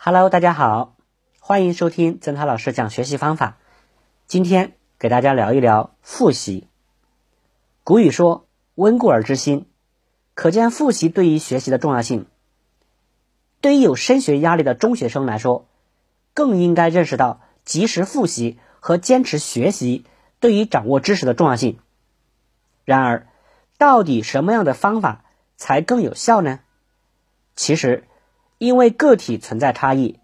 Hello，大家好，欢迎收听曾涛老师讲学习方法。今天给大家聊一聊复习。古语说“温故而知新”，可见复习对于学习的重要性。对于有升学压力的中学生来说，更应该认识到及时复习和坚持学习对于掌握知识的重要性。然而，到底什么样的方法才更有效呢？其实，因为个体存在差异，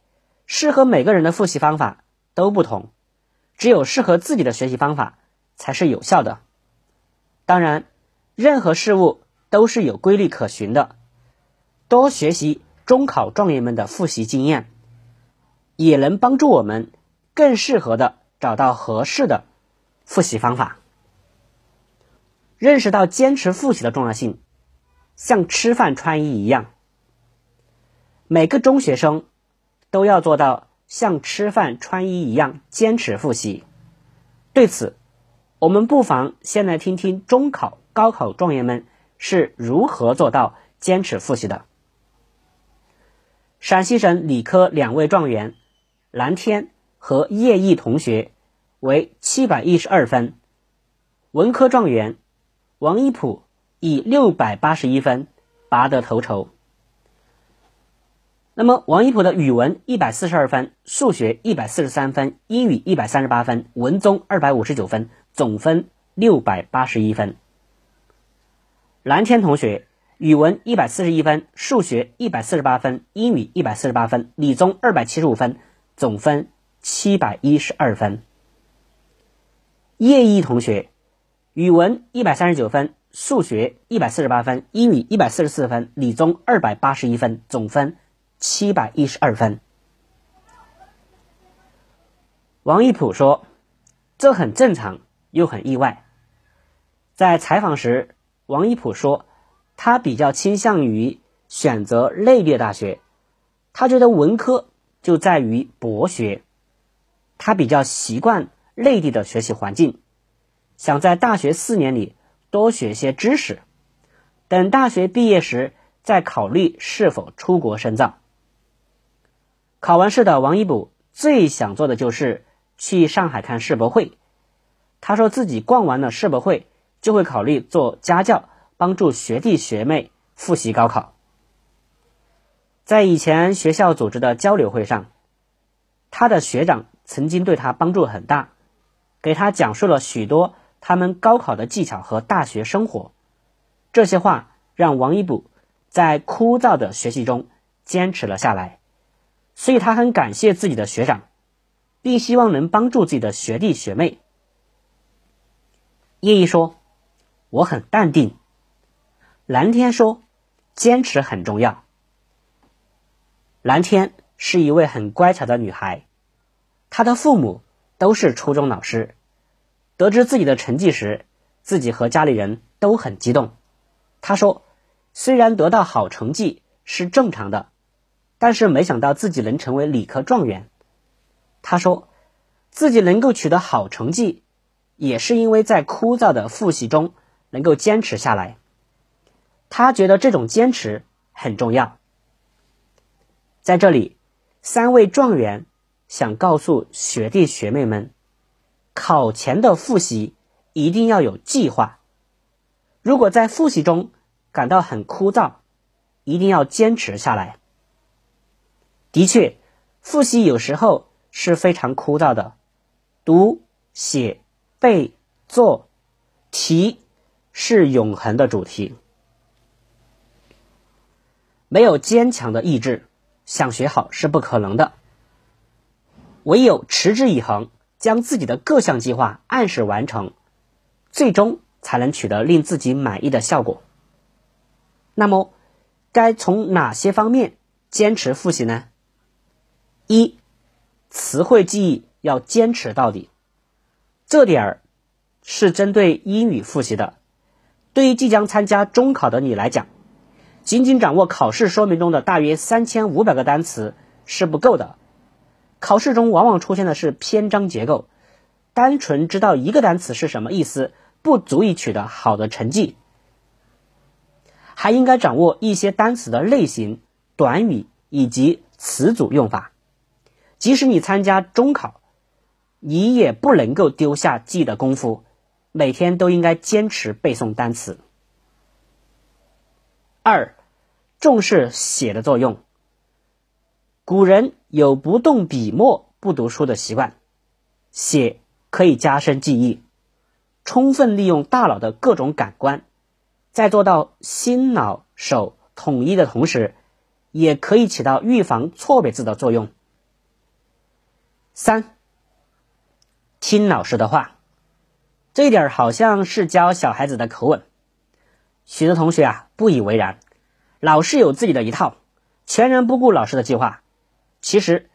适合每个人的复习方法都不同，只有适合自己的学习方法才是有效的。当然，任何事物都是有规律可循的，多学习中考状元们的复习经验，也能帮助我们更适合的找到合适的复习方法。认识到坚持复习的重要性，像吃饭穿衣一样。每个中学生都要做到像吃饭穿衣一样坚持复习。对此，我们不妨先来听听中考、高考状元们是如何做到坚持复习的。陕西省理科两位状元蓝天和叶毅同学为七百一十二分，文科状元王一普以六百八十一分拔得头筹。那么，王一普的语文一百四十二分，数学一百四十三分，英语一百三十八分，文综二百五十九分，总分六百八十一分。蓝天同学语文一百四十一分，数学一百四十八分，英语一百四十八分，理综二百七十五分，总分七百一十二分。叶一同学语文一百三十九分，数学一百四十八分，英语一百四十四分，理综二百八十一分，总分。七百一十二分。王一普说：“这很正常，又很意外。”在采访时，王一普说：“他比较倾向于选择内地大学，他觉得文科就在于博学，他比较习惯内地的学习环境，想在大学四年里多学些知识，等大学毕业时再考虑是否出国深造。”考完试的王一卜最想做的就是去上海看世博会。他说自己逛完了世博会，就会考虑做家教，帮助学弟学妹复习高考。在以前学校组织的交流会上，他的学长曾经对他帮助很大，给他讲述了许多他们高考的技巧和大学生活。这些话让王一卜在枯燥的学习中坚持了下来。所以他很感谢自己的学长，并希望能帮助自己的学弟学妹。叶一说：“我很淡定。”蓝天说：“坚持很重要。”蓝天是一位很乖巧的女孩，她的父母都是初中老师。得知自己的成绩时，自己和家里人都很激动。她说：“虽然得到好成绩是正常的。”但是没想到自己能成为理科状元。他说，自己能够取得好成绩，也是因为在枯燥的复习中能够坚持下来。他觉得这种坚持很重要。在这里，三位状元想告诉学弟学妹们，考前的复习一定要有计划。如果在复习中感到很枯燥，一定要坚持下来。的确，复习有时候是非常枯燥的，读、写、背、做题是永恒的主题。没有坚强的意志，想学好是不可能的。唯有持之以恒，将自己的各项计划按时完成，最终才能取得令自己满意的效果。那么，该从哪些方面坚持复习呢？一，词汇记忆要坚持到底，这点儿是针对英语复习的。对于即将参加中考的你来讲，仅仅掌握考试说明中的大约三千五百个单词是不够的。考试中往往出现的是篇章结构，单纯知道一个单词是什么意思不足以取得好的成绩，还应该掌握一些单词的类型、短语以及。词组用法。即使你参加中考，你也不能够丢下记的功夫，每天都应该坚持背诵单词。二，重视写的作用。古人有不动笔墨不读书的习惯，写可以加深记忆，充分利用大脑的各种感官，在做到心脑手统一的同时，也可以起到预防错别字的作用。三，听老师的话，这一点好像是教小孩子的口吻，许多同学啊不以为然，老师有自己的一套，全然不顾老师的计划。其实，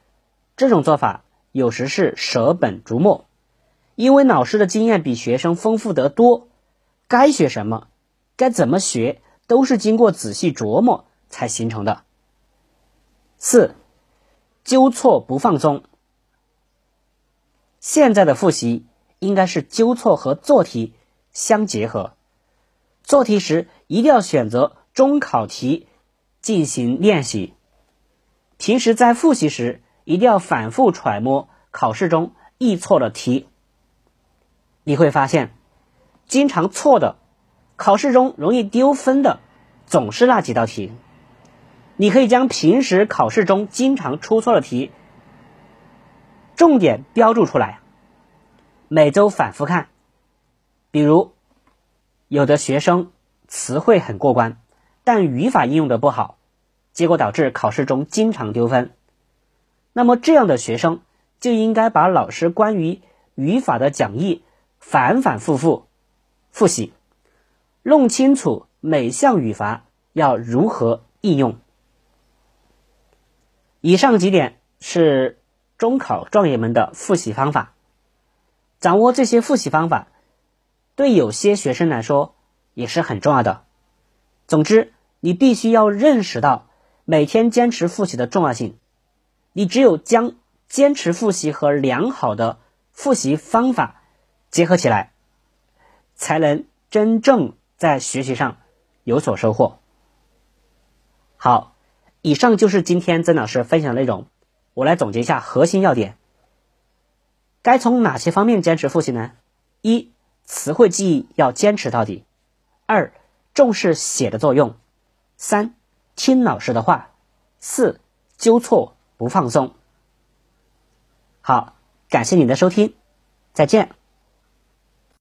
这种做法有时是舍本逐末，因为老师的经验比学生丰富得多，该学什么，该怎么学，都是经过仔细琢磨才形成的。四，纠错不放松。现在的复习应该是纠错和做题相结合，做题时一定要选择中考题进行练习。平时在复习时，一定要反复揣摩考试中易错的题。你会发现，经常错的，考试中容易丢分的，总是那几道题。你可以将平时考试中经常出错的题，重点标注出来，每周反复看。比如，有的学生词汇很过关，但语法应用的不好。结果导致考试中经常丢分，那么这样的学生就应该把老师关于语法的讲义反反复复复习，弄清楚每项语法要如何应用。以上几点是中考状元们的复习方法，掌握这些复习方法，对有些学生来说也是很重要的。总之，你必须要认识到。每天坚持复习的重要性，你只有将坚持复习和良好的复习方法结合起来，才能真正在学习上有所收获。好，以上就是今天曾老师分享的内容。我来总结一下核心要点：该从哪些方面坚持复习呢？一、词汇记忆要坚持到底；二、重视写的作用；三。听老师的话，四纠错不放松。好，感谢你的收听，再见。